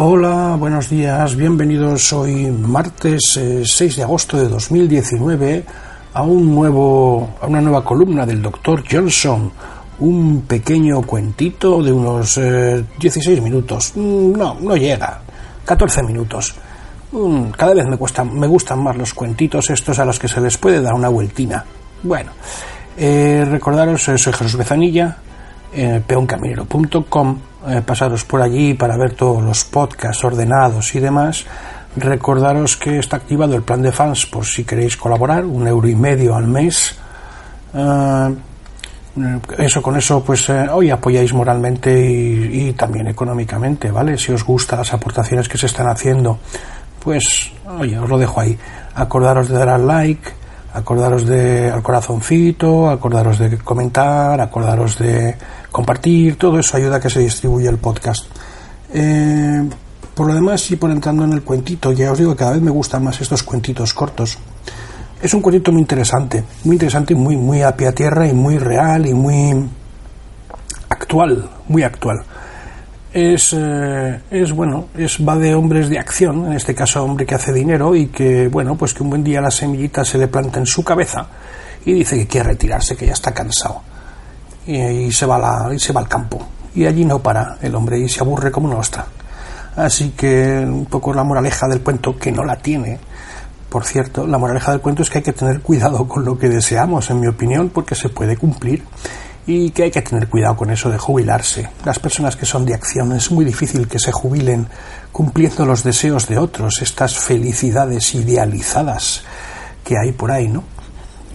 Hola, buenos días, bienvenidos hoy martes 6 eh, de agosto de 2019 a un nuevo a una nueva columna del Dr. Johnson, un pequeño cuentito de unos 16 eh, minutos. Mm, no, no llega. 14 minutos. Mm, cada vez me me gustan más los cuentitos estos a los que se les puede dar una vueltina. Bueno, eh, recordaros, soy Jesús Bezanilla, peoncaminero.com eh, pasaros por allí para ver todos los podcasts ordenados y demás. Recordaros que está activado el plan de fans por si queréis colaborar, un euro y medio al mes. Eh, eso con eso pues eh, hoy apoyáis moralmente y, también económicamente, ¿vale? Si os gustan las aportaciones que se están haciendo, pues oye, os lo dejo ahí. Acordaros de dar al like, acordaros de al corazoncito, acordaros de comentar, acordaros de compartir, todo eso ayuda a que se distribuya el podcast. Eh, por lo demás, y por entrando en el cuentito, ya os digo que cada vez me gustan más estos cuentitos cortos. Es un cuentito muy interesante, muy interesante y muy, muy a pie a tierra y muy real y muy actual, muy actual. Es, eh, es bueno, es va de hombres de acción, en este caso hombre que hace dinero y que, bueno, pues que un buen día la semillita se le planta en su cabeza y dice que quiere retirarse, que ya está cansado y, se va la, y se va al campo. Y allí no para el hombre y se aburre como una ostra. Así que un poco la moraleja del cuento, que no la tiene, por cierto, la moraleja del cuento es que hay que tener cuidado con lo que deseamos, en mi opinión, porque se puede cumplir y que hay que tener cuidado con eso de jubilarse. Las personas que son de acción es muy difícil que se jubilen cumpliendo los deseos de otros, estas felicidades idealizadas que hay por ahí, ¿no?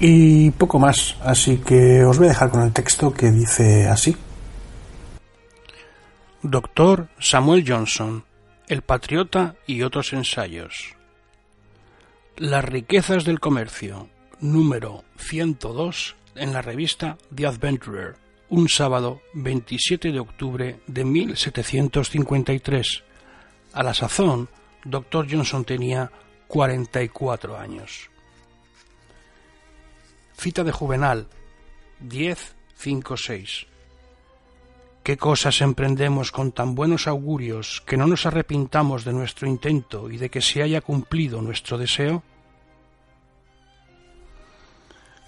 Y poco más. Así que os voy a dejar con el texto que dice así. Doctor Samuel Johnson, El Patriota y otros ensayos. Las riquezas del comercio, número 102 en la revista The Adventurer, un sábado 27 de octubre de 1753. A la sazón, Doctor Johnson tenía 44 años. Cita de Juvenal 10, 5, 6. ¿Qué cosas emprendemos con tan buenos augurios que no nos arrepintamos de nuestro intento y de que se haya cumplido nuestro deseo?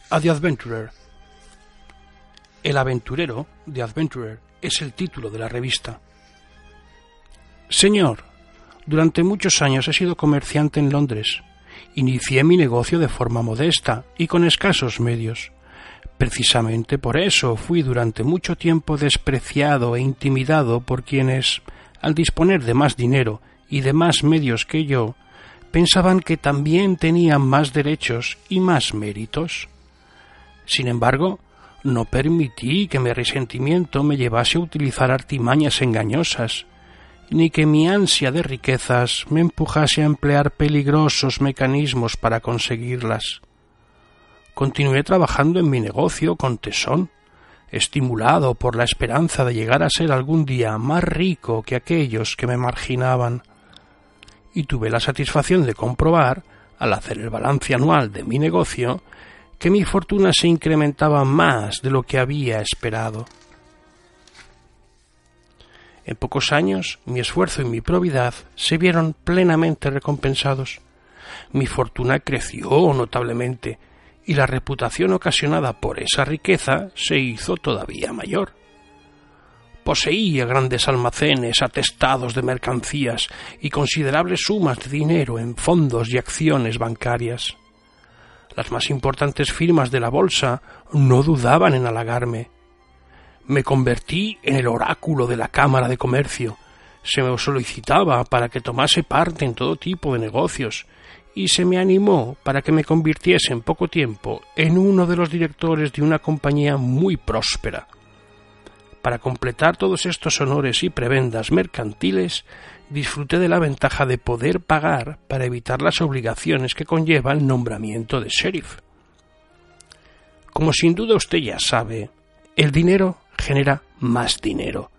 A The Adventurer. El aventurero, The Adventurer, es el título de la revista. Señor, durante muchos años he sido comerciante en Londres Inicié mi negocio de forma modesta y con escasos medios. Precisamente por eso fui durante mucho tiempo despreciado e intimidado por quienes, al disponer de más dinero y de más medios que yo, pensaban que también tenían más derechos y más méritos. Sin embargo, no permití que mi resentimiento me llevase a utilizar artimañas engañosas, ni que mi ansia de riquezas me empujase a emplear peligrosos mecanismos para conseguirlas. Continué trabajando en mi negocio con tesón, estimulado por la esperanza de llegar a ser algún día más rico que aquellos que me marginaban, y tuve la satisfacción de comprobar, al hacer el balance anual de mi negocio, que mi fortuna se incrementaba más de lo que había esperado. En pocos años mi esfuerzo y mi probidad se vieron plenamente recompensados. Mi fortuna creció notablemente y la reputación ocasionada por esa riqueza se hizo todavía mayor. Poseía grandes almacenes atestados de mercancías y considerables sumas de dinero en fondos y acciones bancarias. Las más importantes firmas de la bolsa no dudaban en halagarme me convertí en el oráculo de la Cámara de Comercio. Se me solicitaba para que tomase parte en todo tipo de negocios y se me animó para que me convirtiese en poco tiempo en uno de los directores de una compañía muy próspera. Para completar todos estos honores y prebendas mercantiles, disfruté de la ventaja de poder pagar para evitar las obligaciones que conlleva el nombramiento de sheriff. Como sin duda usted ya sabe, el dinero genera más dinero.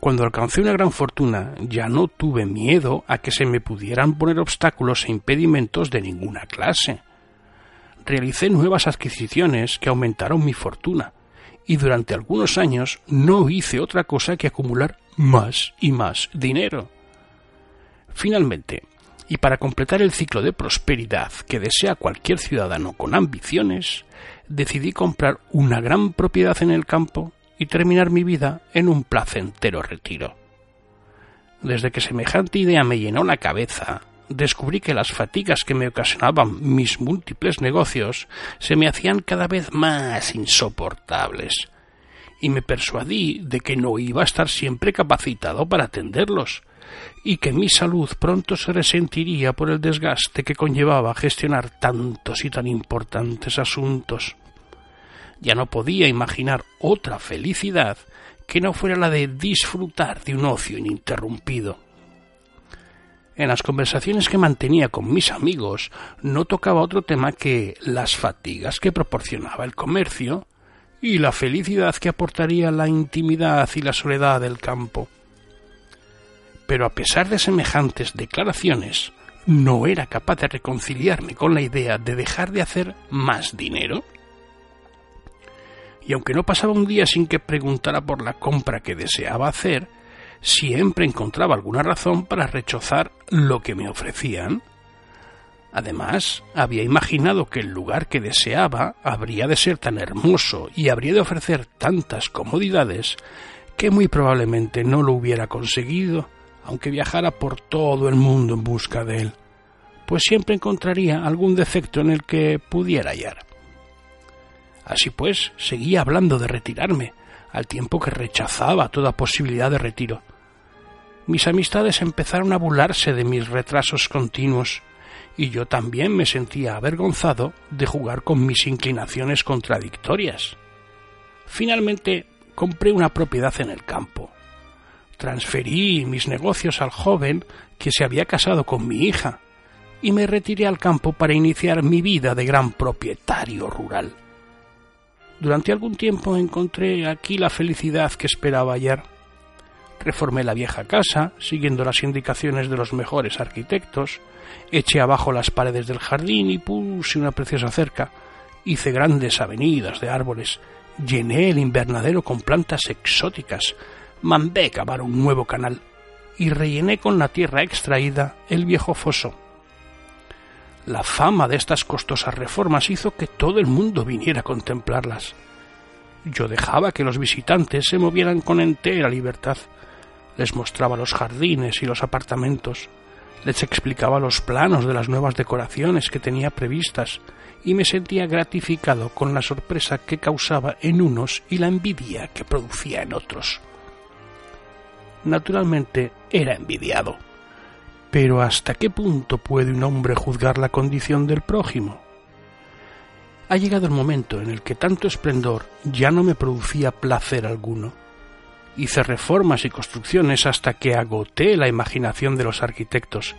Cuando alcancé una gran fortuna ya no tuve miedo a que se me pudieran poner obstáculos e impedimentos de ninguna clase. Realicé nuevas adquisiciones que aumentaron mi fortuna, y durante algunos años no hice otra cosa que acumular más y más dinero. Finalmente, y para completar el ciclo de prosperidad que desea cualquier ciudadano con ambiciones, decidí comprar una gran propiedad en el campo y terminar mi vida en un placentero retiro. Desde que semejante idea me llenó la cabeza, descubrí que las fatigas que me ocasionaban mis múltiples negocios se me hacían cada vez más insoportables, y me persuadí de que no iba a estar siempre capacitado para atenderlos, y que mi salud pronto se resentiría por el desgaste que conllevaba gestionar tantos y tan importantes asuntos. Ya no podía imaginar otra felicidad que no fuera la de disfrutar de un ocio ininterrumpido. En las conversaciones que mantenía con mis amigos no tocaba otro tema que las fatigas que proporcionaba el comercio y la felicidad que aportaría la intimidad y la soledad del campo pero a pesar de semejantes declaraciones, no era capaz de reconciliarme con la idea de dejar de hacer más dinero. Y aunque no pasaba un día sin que preguntara por la compra que deseaba hacer, siempre encontraba alguna razón para rechazar lo que me ofrecían. Además, había imaginado que el lugar que deseaba habría de ser tan hermoso y habría de ofrecer tantas comodidades que muy probablemente no lo hubiera conseguido aunque viajara por todo el mundo en busca de él, pues siempre encontraría algún defecto en el que pudiera hallar. Así pues, seguía hablando de retirarme, al tiempo que rechazaba toda posibilidad de retiro. Mis amistades empezaron a burlarse de mis retrasos continuos, y yo también me sentía avergonzado de jugar con mis inclinaciones contradictorias. Finalmente compré una propiedad en el campo, transferí mis negocios al joven que se había casado con mi hija y me retiré al campo para iniciar mi vida de gran propietario rural. Durante algún tiempo encontré aquí la felicidad que esperaba hallar. Reformé la vieja casa, siguiendo las indicaciones de los mejores arquitectos, eché abajo las paredes del jardín y puse una preciosa cerca, hice grandes avenidas de árboles, llené el invernadero con plantas exóticas, mandé cavar un nuevo canal y rellené con la tierra extraída el viejo foso. La fama de estas costosas reformas hizo que todo el mundo viniera a contemplarlas. Yo dejaba que los visitantes se movieran con entera libertad. Les mostraba los jardines y los apartamentos, les explicaba los planos de las nuevas decoraciones que tenía previstas y me sentía gratificado con la sorpresa que causaba en unos y la envidia que producía en otros naturalmente era envidiado. Pero ¿hasta qué punto puede un hombre juzgar la condición del prójimo? Ha llegado el momento en el que tanto esplendor ya no me producía placer alguno. Hice reformas y construcciones hasta que agoté la imaginación de los arquitectos.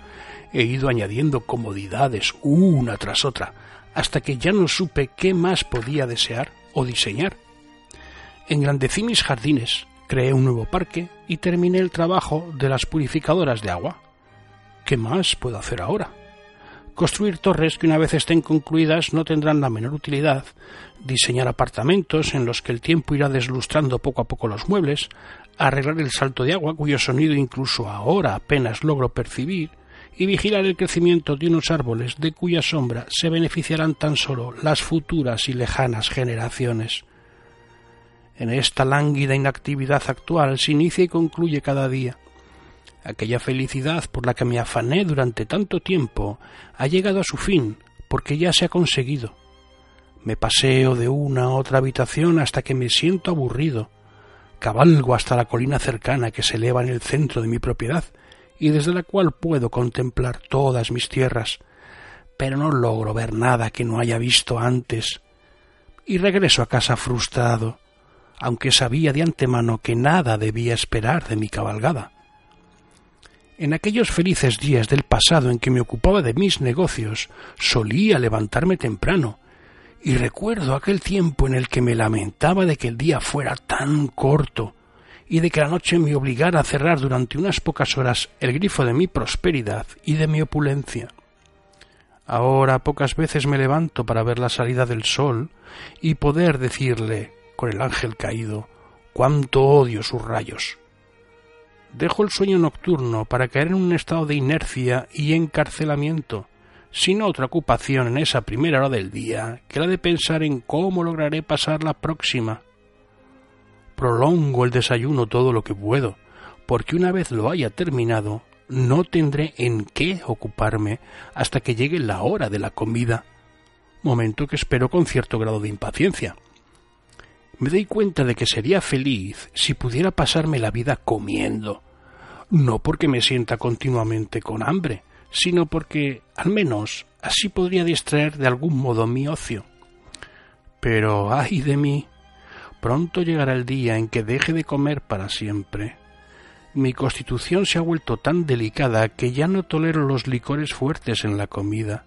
He ido añadiendo comodidades una tras otra, hasta que ya no supe qué más podía desear o diseñar. Engrandecí mis jardines, creé un nuevo parque y terminé el trabajo de las purificadoras de agua. ¿Qué más puedo hacer ahora? Construir torres que una vez estén concluidas no tendrán la menor utilidad, diseñar apartamentos en los que el tiempo irá deslustrando poco a poco los muebles, arreglar el salto de agua cuyo sonido incluso ahora apenas logro percibir, y vigilar el crecimiento de unos árboles de cuya sombra se beneficiarán tan solo las futuras y lejanas generaciones. En esta lánguida inactividad actual se inicia y concluye cada día. Aquella felicidad por la que me afané durante tanto tiempo ha llegado a su fin, porque ya se ha conseguido. Me paseo de una a otra habitación hasta que me siento aburrido. Cabalgo hasta la colina cercana que se eleva en el centro de mi propiedad y desde la cual puedo contemplar todas mis tierras, pero no logro ver nada que no haya visto antes. Y regreso a casa frustrado aunque sabía de antemano que nada debía esperar de mi cabalgada. En aquellos felices días del pasado en que me ocupaba de mis negocios, solía levantarme temprano, y recuerdo aquel tiempo en el que me lamentaba de que el día fuera tan corto, y de que la noche me obligara a cerrar durante unas pocas horas el grifo de mi prosperidad y de mi opulencia. Ahora pocas veces me levanto para ver la salida del sol y poder decirle con el ángel caído, cuánto odio sus rayos. Dejo el sueño nocturno para caer en un estado de inercia y encarcelamiento, sin otra ocupación en esa primera hora del día que la de pensar en cómo lograré pasar la próxima. Prolongo el desayuno todo lo que puedo, porque una vez lo haya terminado, no tendré en qué ocuparme hasta que llegue la hora de la comida, momento que espero con cierto grado de impaciencia. Me doy cuenta de que sería feliz si pudiera pasarme la vida comiendo, no porque me sienta continuamente con hambre, sino porque, al menos, así podría distraer de algún modo mi ocio. Pero, ay de mí, pronto llegará el día en que deje de comer para siempre. Mi constitución se ha vuelto tan delicada que ya no tolero los licores fuertes en la comida.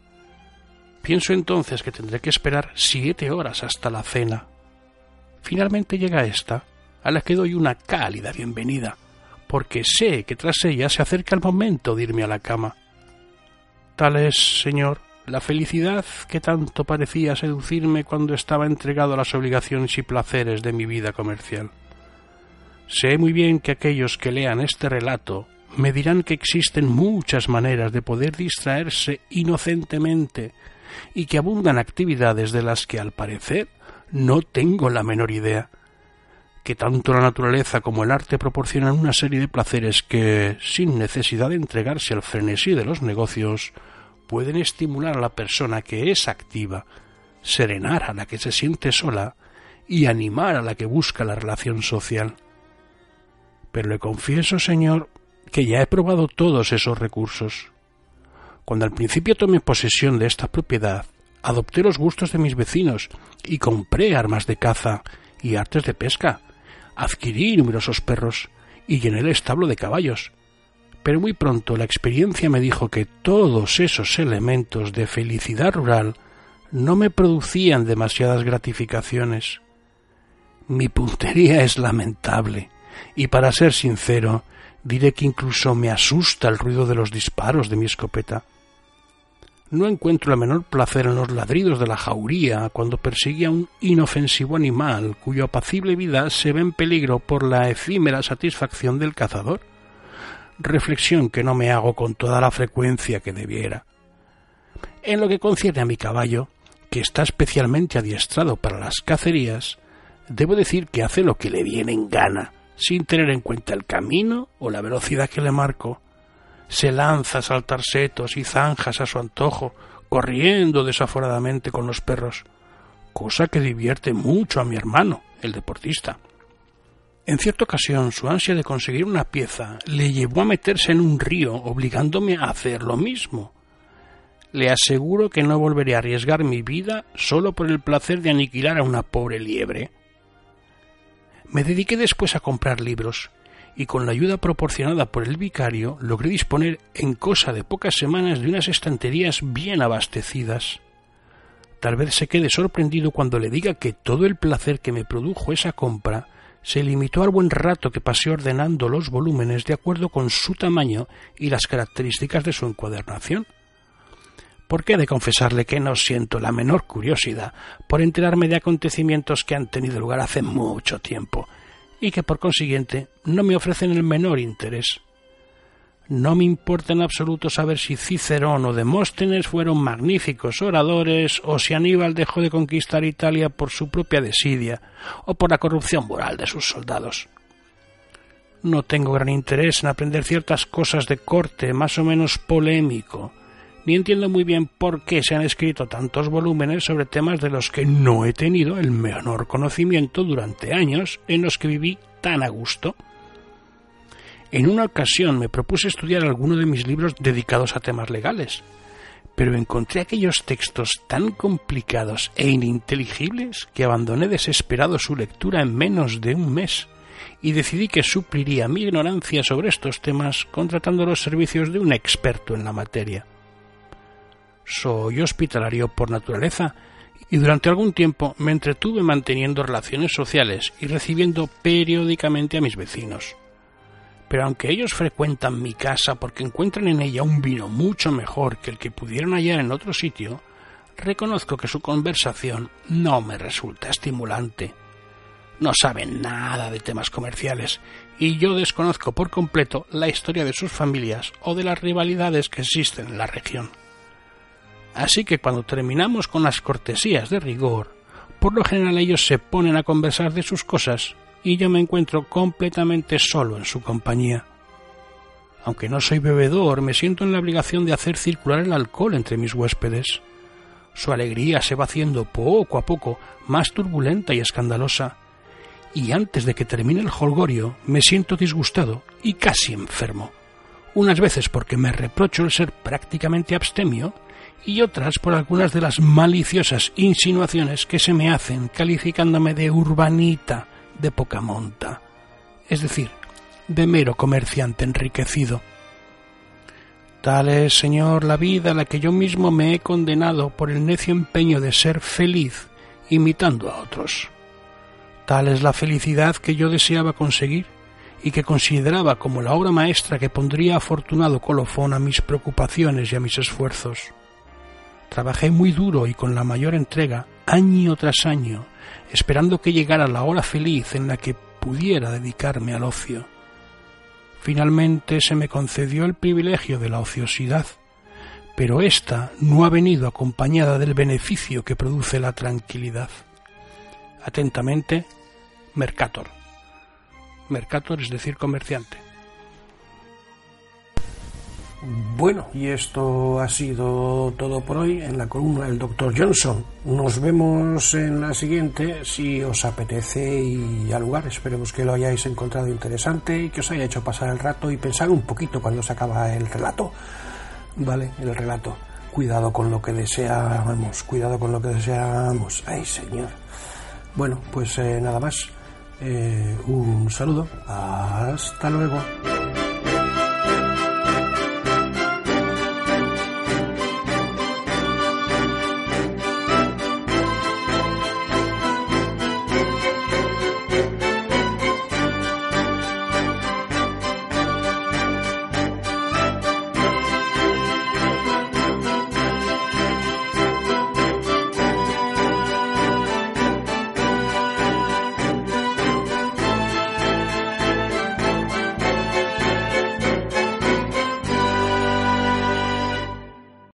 Pienso entonces que tendré que esperar siete horas hasta la cena. Finalmente llega esta, a la que doy una cálida bienvenida, porque sé que tras ella se acerca el momento de irme a la cama. Tal es, señor, la felicidad que tanto parecía seducirme cuando estaba entregado a las obligaciones y placeres de mi vida comercial. Sé muy bien que aquellos que lean este relato me dirán que existen muchas maneras de poder distraerse inocentemente y que abundan actividades de las que al parecer no tengo la menor idea. Que tanto la naturaleza como el arte proporcionan una serie de placeres que, sin necesidad de entregarse al frenesí de los negocios, pueden estimular a la persona que es activa, serenar a la que se siente sola y animar a la que busca la relación social. Pero le confieso, señor, que ya he probado todos esos recursos. Cuando al principio tomé posesión de esta propiedad, adopté los gustos de mis vecinos y compré armas de caza y artes de pesca. Adquirí numerosos perros y llené el establo de caballos. Pero muy pronto la experiencia me dijo que todos esos elementos de felicidad rural no me producían demasiadas gratificaciones. Mi puntería es lamentable, y para ser sincero, diré que incluso me asusta el ruido de los disparos de mi escopeta. No encuentro el menor placer en los ladridos de la jauría cuando persigue a un inofensivo animal cuya apacible vida se ve en peligro por la efímera satisfacción del cazador. Reflexión que no me hago con toda la frecuencia que debiera. En lo que concierne a mi caballo, que está especialmente adiestrado para las cacerías, debo decir que hace lo que le viene en gana, sin tener en cuenta el camino o la velocidad que le marco se lanza a saltar setos y zanjas a su antojo, corriendo desaforadamente con los perros, cosa que divierte mucho a mi hermano, el deportista. En cierta ocasión su ansia de conseguir una pieza le llevó a meterse en un río, obligándome a hacer lo mismo. Le aseguro que no volveré a arriesgar mi vida solo por el placer de aniquilar a una pobre liebre. Me dediqué después a comprar libros, y con la ayuda proporcionada por el vicario logré disponer en cosa de pocas semanas de unas estanterías bien abastecidas. Tal vez se quede sorprendido cuando le diga que todo el placer que me produjo esa compra se limitó al buen rato que pasé ordenando los volúmenes de acuerdo con su tamaño y las características de su encuadernación. ¿Por qué he de confesarle que no siento la menor curiosidad por enterarme de acontecimientos que han tenido lugar hace mucho tiempo y que por consiguiente no me ofrecen el menor interés. No me importa en absoluto saber si Cicerón o Demóstenes fueron magníficos oradores o si Aníbal dejó de conquistar Italia por su propia desidia o por la corrupción moral de sus soldados. No tengo gran interés en aprender ciertas cosas de corte más o menos polémico, ni entiendo muy bien por qué se han escrito tantos volúmenes sobre temas de los que no he tenido el menor conocimiento durante años en los que viví tan a gusto. En una ocasión me propuse estudiar alguno de mis libros dedicados a temas legales, pero encontré aquellos textos tan complicados e ininteligibles que abandoné desesperado su lectura en menos de un mes y decidí que supliría mi ignorancia sobre estos temas contratando los servicios de un experto en la materia soy hospitalario por naturaleza y durante algún tiempo me entretuve manteniendo relaciones sociales y recibiendo periódicamente a mis vecinos. Pero aunque ellos frecuentan mi casa porque encuentran en ella un vino mucho mejor que el que pudieron hallar en otro sitio, reconozco que su conversación no me resulta estimulante. no saben nada de temas comerciales y yo desconozco por completo la historia de sus familias o de las rivalidades que existen en la región. Así que cuando terminamos con las cortesías de rigor, por lo general ellos se ponen a conversar de sus cosas y yo me encuentro completamente solo en su compañía. Aunque no soy bebedor, me siento en la obligación de hacer circular el alcohol entre mis huéspedes. Su alegría se va haciendo poco a poco más turbulenta y escandalosa, y antes de que termine el holgorio me siento disgustado y casi enfermo, unas veces porque me reprocho el ser prácticamente abstemio y otras por algunas de las maliciosas insinuaciones que se me hacen calificándome de urbanita de poca monta, es decir, de mero comerciante enriquecido. Tal es, Señor, la vida a la que yo mismo me he condenado por el necio empeño de ser feliz imitando a otros. Tal es la felicidad que yo deseaba conseguir y que consideraba como la obra maestra que pondría afortunado colofón a mis preocupaciones y a mis esfuerzos. Trabajé muy duro y con la mayor entrega, año tras año, esperando que llegara la hora feliz en la que pudiera dedicarme al ocio. Finalmente se me concedió el privilegio de la ociosidad, pero ésta no ha venido acompañada del beneficio que produce la tranquilidad. Atentamente, Mercator. Mercator es decir comerciante. Bueno, y esto ha sido todo por hoy en la columna del Dr. Johnson. Nos vemos en la siguiente si os apetece y al lugar. Esperemos que lo hayáis encontrado interesante y que os haya hecho pasar el rato y pensar un poquito cuando se acaba el relato. Vale, el relato. Cuidado con lo que deseamos, cuidado con lo que deseamos. Ay, señor. Bueno, pues eh, nada más. Eh, un saludo. Hasta luego.